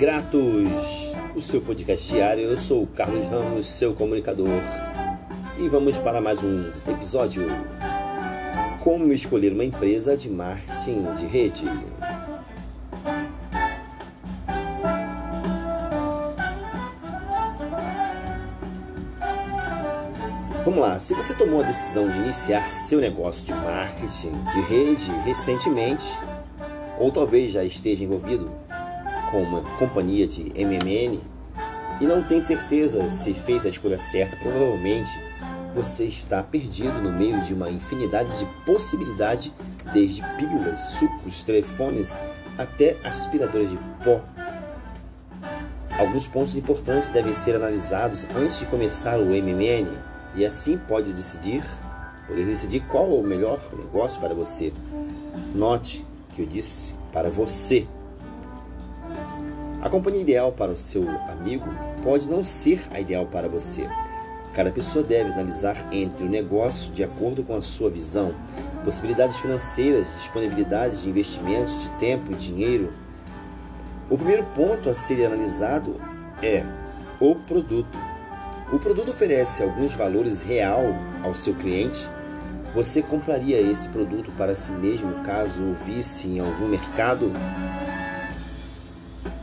Gratos, o seu podcast diário. Eu sou o Carlos Ramos, seu comunicador. E vamos para mais um episódio. Como escolher uma empresa de marketing de rede. Vamos lá, se você tomou a decisão de iniciar seu negócio de marketing de rede recentemente, ou talvez já esteja envolvido com uma companhia de MMN e não tem certeza se fez a escolha certa, provavelmente você está perdido no meio de uma infinidade de possibilidades, desde pílulas, sucos, telefones até aspiradores de pó. Alguns pontos importantes devem ser analisados antes de começar o MMN e assim pode decidir, poder decidir qual é o melhor negócio para você. Note que eu disse para você. A companhia ideal para o seu amigo pode não ser a ideal para você. Cada pessoa deve analisar entre o negócio de acordo com a sua visão, possibilidades financeiras, disponibilidade de investimentos de tempo e dinheiro. O primeiro ponto a ser analisado é o produto. O produto oferece alguns valores real ao seu cliente. Você compraria esse produto para si mesmo caso o visse em algum mercado?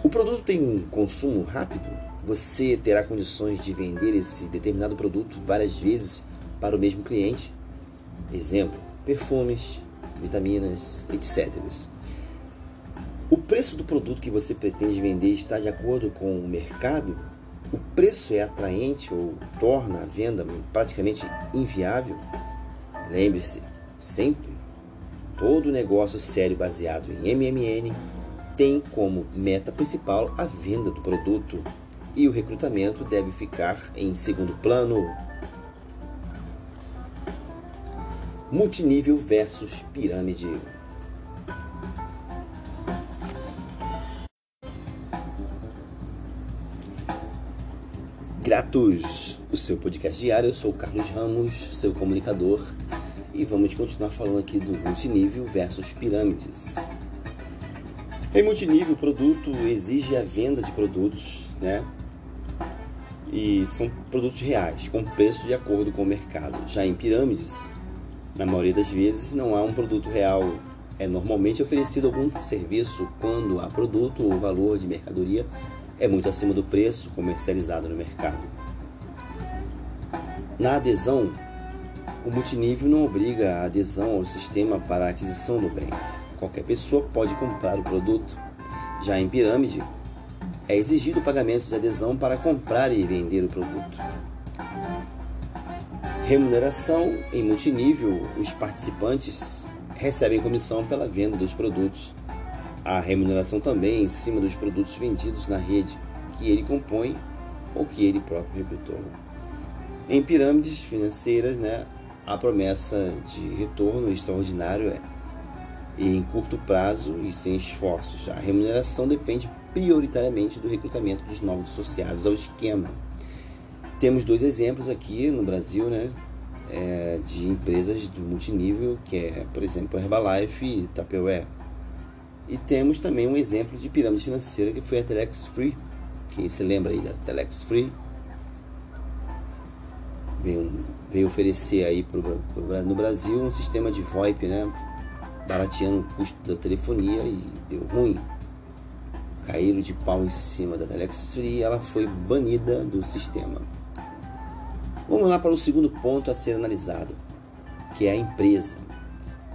O produto tem um consumo rápido? Você terá condições de vender esse determinado produto várias vezes para o mesmo cliente? Exemplo: perfumes, vitaminas, etc. O preço do produto que você pretende vender está de acordo com o mercado? O preço é atraente ou torna a venda praticamente inviável? Lembre-se, sempre, todo negócio sério baseado em MMN tem como meta principal a venda do produto e o recrutamento deve ficar em segundo plano. Multinível versus pirâmide. Gratos, o seu podcast diário. Eu sou o Carlos Ramos, seu comunicador, e vamos continuar falando aqui do multinível versus pirâmides. Em multinível, o produto exige a venda de produtos, né? E são produtos reais, com preço de acordo com o mercado. Já em pirâmides, na maioria das vezes, não há um produto real. É normalmente oferecido algum serviço quando há produto ou valor de mercadoria é muito acima do preço comercializado no mercado. Na adesão, o multinível não obriga a adesão ao sistema para a aquisição do bem. Qualquer pessoa pode comprar o produto. Já em pirâmide, é exigido o pagamento de adesão para comprar e vender o produto. Remuneração em multinível: os participantes recebem comissão pela venda dos produtos. Há remuneração também em cima dos produtos vendidos na rede que ele compõe ou que ele próprio recrutou. Em pirâmides financeiras, né, a promessa de retorno extraordinário é em curto prazo e sem esforços. A remuneração depende prioritariamente do recrutamento dos novos associados ao esquema. Temos dois exemplos aqui no Brasil, né, é, de empresas do multinível, que é, por exemplo, Herbalife e Tupperware. E temos também um exemplo de pirâmide financeira que foi a Telex Free. Quem se lembra aí da Telex Free? Veio, veio oferecer aí pro, pro, no Brasil um sistema de VoIP, né? Barateando o custo da telefonia e deu ruim. Caíram de pau em cima da Telex e ela foi banida do sistema. Vamos lá para o segundo ponto a ser analisado, que é a empresa.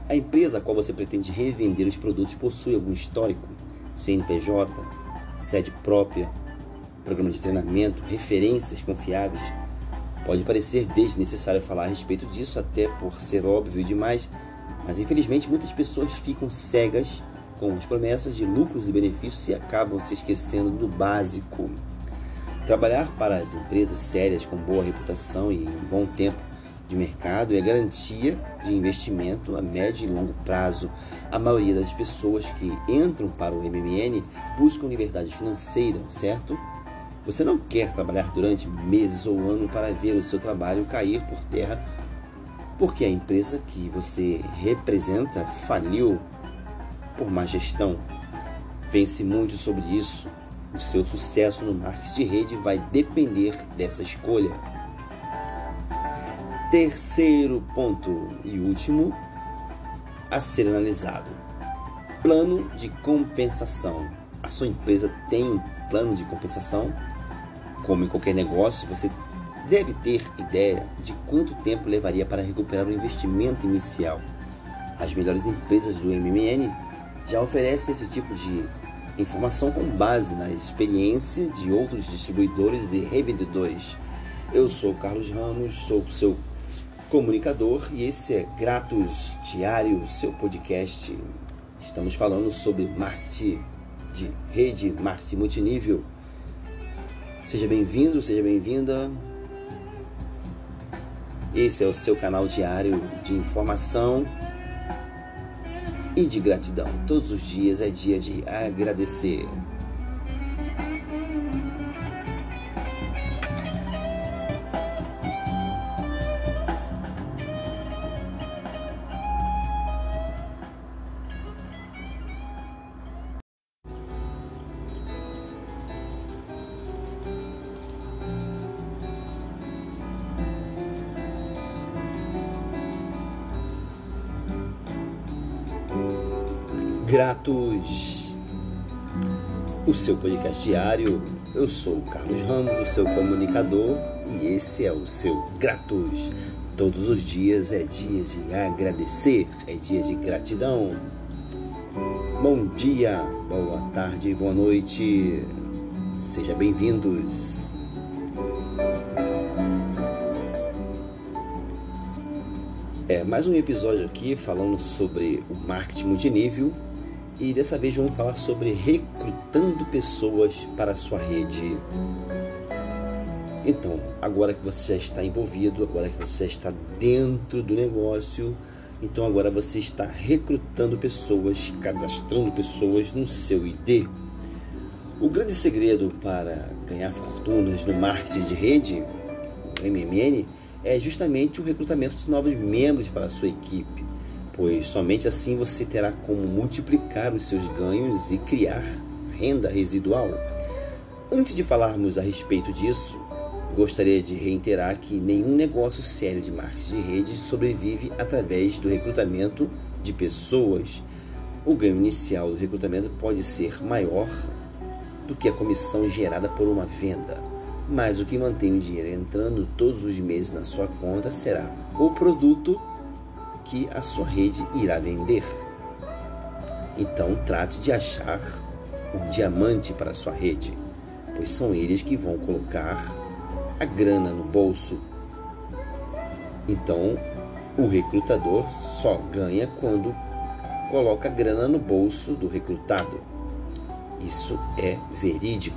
A empresa a qual você pretende revender os produtos possui algum histórico, CNPJ, sede própria, programa de treinamento, referências confiáveis. Pode parecer desnecessário falar a respeito disso, até por ser óbvio demais, mas infelizmente muitas pessoas ficam cegas com as promessas de lucros e benefícios e acabam se esquecendo do básico. Trabalhar para as empresas sérias com boa reputação e um bom tempo de mercado é garantia de investimento a médio e longo prazo. A maioria das pessoas que entram para o MMN buscam liberdade financeira, certo? Você não quer trabalhar durante meses ou ano para ver o seu trabalho cair por terra porque a empresa que você representa faliu por má gestão. Pense muito sobre isso. O seu sucesso no marketing de rede vai depender dessa escolha. Terceiro ponto e último a ser analisado: plano de compensação. A sua empresa tem um plano de compensação? Como em qualquer negócio, você deve ter ideia de quanto tempo levaria para recuperar o investimento inicial. As melhores empresas do MMN já oferecem esse tipo de informação com base na experiência de outros distribuidores e revendedores. Eu sou Carlos Ramos, sou seu comunicador e esse é Gratos Diário, seu podcast. Estamos falando sobre marketing de rede, marketing multinível. Seja bem-vindo, seja bem-vinda. Esse é o seu canal diário de informação e de gratidão. Todos os dias é dia de agradecer. Gratos, o seu podcast diário. Eu sou o Carlos Ramos, o seu comunicador, e esse é o seu Gratos. Todos os dias é dia de agradecer, é dia de gratidão. Bom dia, boa tarde, boa noite. Sejam bem-vindos. É mais um episódio aqui falando sobre o marketing multinível e dessa vez vamos falar sobre recrutando pessoas para a sua rede. Então, agora que você já está envolvido, agora que você já está dentro do negócio, então agora você está recrutando pessoas, cadastrando pessoas no seu ID. O grande segredo para ganhar fortunas no marketing de rede, o MMN, é justamente o recrutamento de novos membros para a sua equipe pois somente assim você terá como multiplicar os seus ganhos e criar renda residual. Antes de falarmos a respeito disso, gostaria de reiterar que nenhum negócio sério de marketing de rede sobrevive através do recrutamento de pessoas. O ganho inicial do recrutamento pode ser maior do que a comissão gerada por uma venda, mas o que mantém o dinheiro entrando todos os meses na sua conta será o produto que a sua rede irá vender. Então, trate de achar um diamante para a sua rede, pois são eles que vão colocar a grana no bolso. Então, o recrutador só ganha quando coloca a grana no bolso do recrutado. Isso é verídico.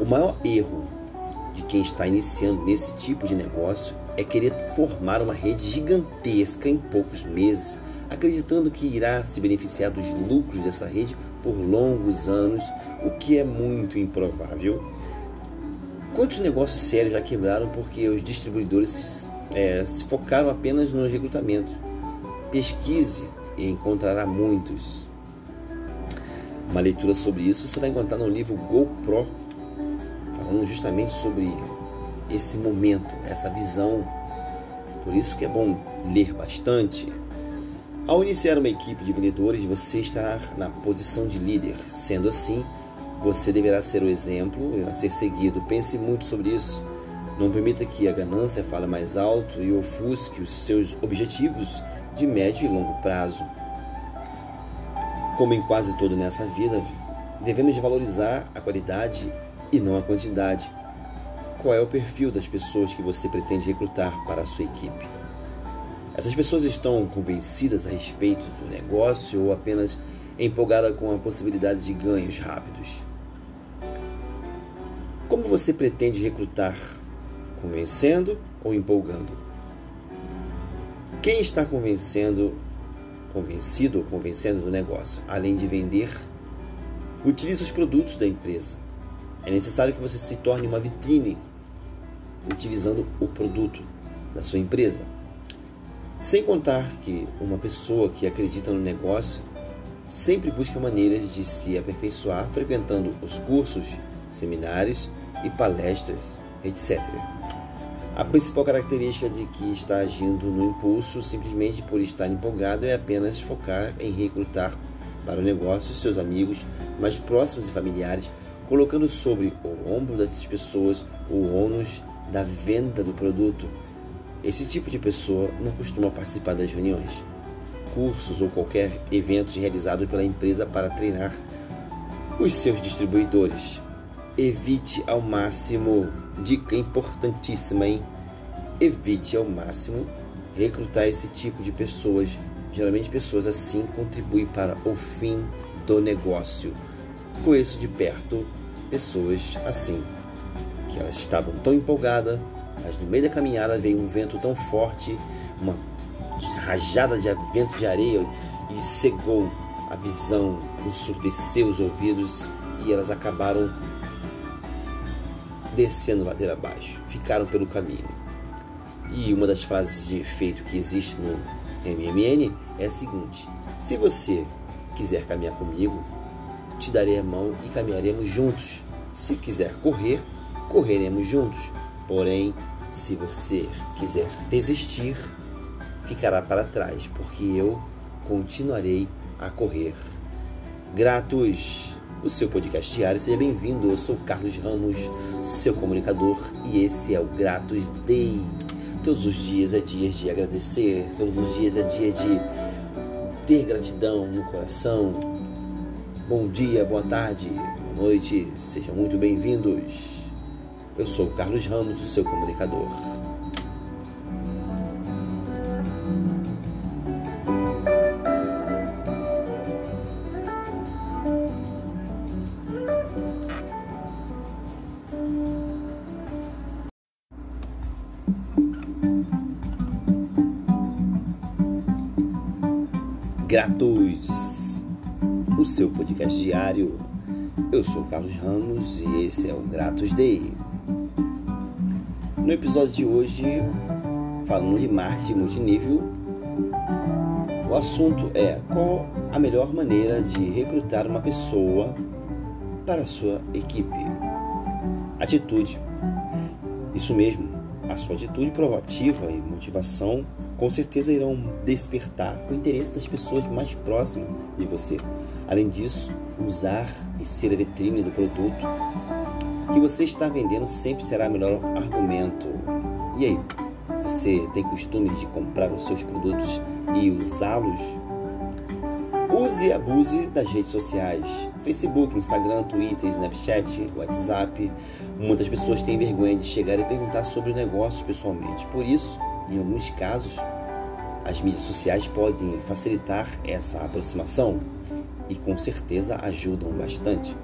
O maior erro de quem está iniciando nesse tipo de negócio é querer formar uma rede gigantesca em poucos meses, acreditando que irá se beneficiar dos lucros dessa rede por longos anos, o que é muito improvável. Quantos negócios sérios já quebraram porque os distribuidores é, se focaram apenas no recrutamento? Pesquise e encontrará muitos. Uma leitura sobre isso você vai encontrar no livro GoPro, falando justamente sobre esse momento, essa visão. Por isso que é bom ler bastante. Ao iniciar uma equipe de vendedores, você estará na posição de líder. Sendo assim, você deverá ser o exemplo a ser seguido. Pense muito sobre isso. Não permita que a ganância fale mais alto e ofusque os seus objetivos de médio e longo prazo. Como em quase tudo nessa vida, devemos valorizar a qualidade e não a quantidade. Qual é o perfil das pessoas que você pretende recrutar para a sua equipe? Essas pessoas estão convencidas a respeito do negócio ou apenas empolgadas com a possibilidade de ganhos rápidos? Como você pretende recrutar? Convencendo ou empolgando? Quem está convencendo, convencido ou convencendo do negócio, além de vender, utiliza os produtos da empresa. É necessário que você se torne uma vitrine utilizando o produto da sua empresa. Sem contar que uma pessoa que acredita no negócio sempre busca maneiras de se aperfeiçoar frequentando os cursos, seminários e palestras, etc. A principal característica de que está agindo no impulso, simplesmente por estar empolgado, é apenas focar em recrutar para o negócio seus amigos mais próximos e familiares, colocando sobre o ombro dessas pessoas o ônus da venda do produto. Esse tipo de pessoa não costuma participar das reuniões, cursos ou qualquer evento realizado pela empresa para treinar os seus distribuidores. Evite ao máximo, dica importantíssima, hein? Evite ao máximo recrutar esse tipo de pessoas. Geralmente pessoas assim contribuem para o fim do negócio. Conheço de perto pessoas assim, que elas estavam tão empolgadas, mas no meio da caminhada veio um vento tão forte, uma rajada de vento de areia e cegou a visão, ensurdeceu os ouvidos e elas acabaram descendo ladeira abaixo, ficaram pelo caminho. E uma das frases de efeito que existe no MMN é a seguinte: se você quiser caminhar comigo, te darei a mão e caminharemos juntos. Se quiser correr, correremos juntos. Porém, se você quiser desistir, ficará para trás, porque eu continuarei a correr. Gratos o seu podcast diário. Seja bem-vindo. Eu sou Carlos Ramos, seu comunicador, e esse é o Gratos Day. Todos os dias é dia de agradecer, todos os dias é dia de ter gratidão no coração. Bom dia, boa tarde, boa noite, sejam muito bem-vindos. Eu sou Carlos Ramos, o seu comunicador. Gratos, o seu podcast diário. Eu sou Carlos Ramos e esse é o Gratos Day. No episódio de hoje, falando de marketing multinível, o assunto é qual a melhor maneira de recrutar uma pessoa para a sua equipe. Atitude. Isso mesmo, a sua atitude proativa e motivação com certeza irão despertar o interesse das pessoas mais próximas de você. Além disso, usar e ser a vitrine do produto que você está vendendo sempre será o melhor argumento. E aí, você tem costume de comprar os seus produtos e usá-los? Use e abuse das redes sociais: Facebook, Instagram, Twitter, Snapchat, WhatsApp. Muitas pessoas têm vergonha de chegar e perguntar sobre o negócio pessoalmente. Por isso, em alguns casos, as mídias sociais podem facilitar essa aproximação e com certeza ajudam bastante.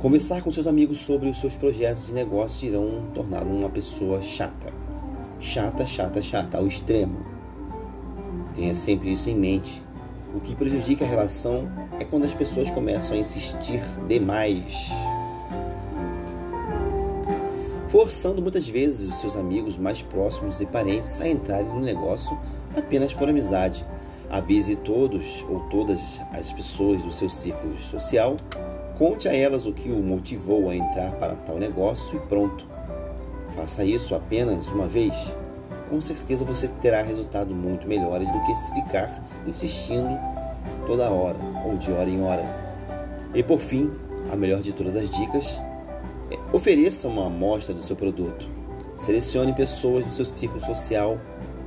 Conversar com seus amigos sobre os seus projetos e negócios irão torná-lo uma pessoa chata. Chata, chata, chata, ao extremo. Tenha sempre isso em mente. O que prejudica a relação é quando as pessoas começam a insistir demais forçando muitas vezes os seus amigos mais próximos e parentes a entrarem no negócio apenas por amizade. Avise todos ou todas as pessoas do seu círculo social, conte a elas o que o motivou a entrar para tal negócio e pronto. Faça isso apenas uma vez. Com certeza você terá resultados muito melhores do que se ficar insistindo toda hora ou de hora em hora. E por fim, a melhor de todas as dicas Ofereça uma amostra do seu produto. Selecione pessoas do seu círculo social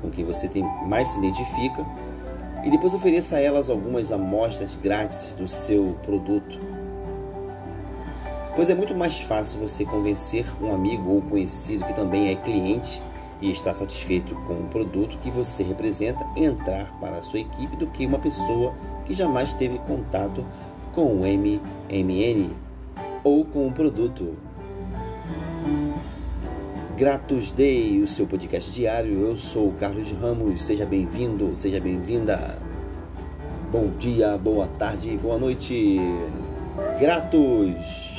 com quem você tem, mais se identifica e depois ofereça a elas algumas amostras grátis do seu produto. Pois é muito mais fácil você convencer um amigo ou conhecido que também é cliente e está satisfeito com o produto que você representa entrar para a sua equipe do que uma pessoa que jamais teve contato com o MMN ou com o produto Gratos Day, o seu podcast diário. Eu sou Carlos Ramos. Seja bem-vindo, seja bem-vinda. Bom dia, boa tarde, boa noite. Gratos!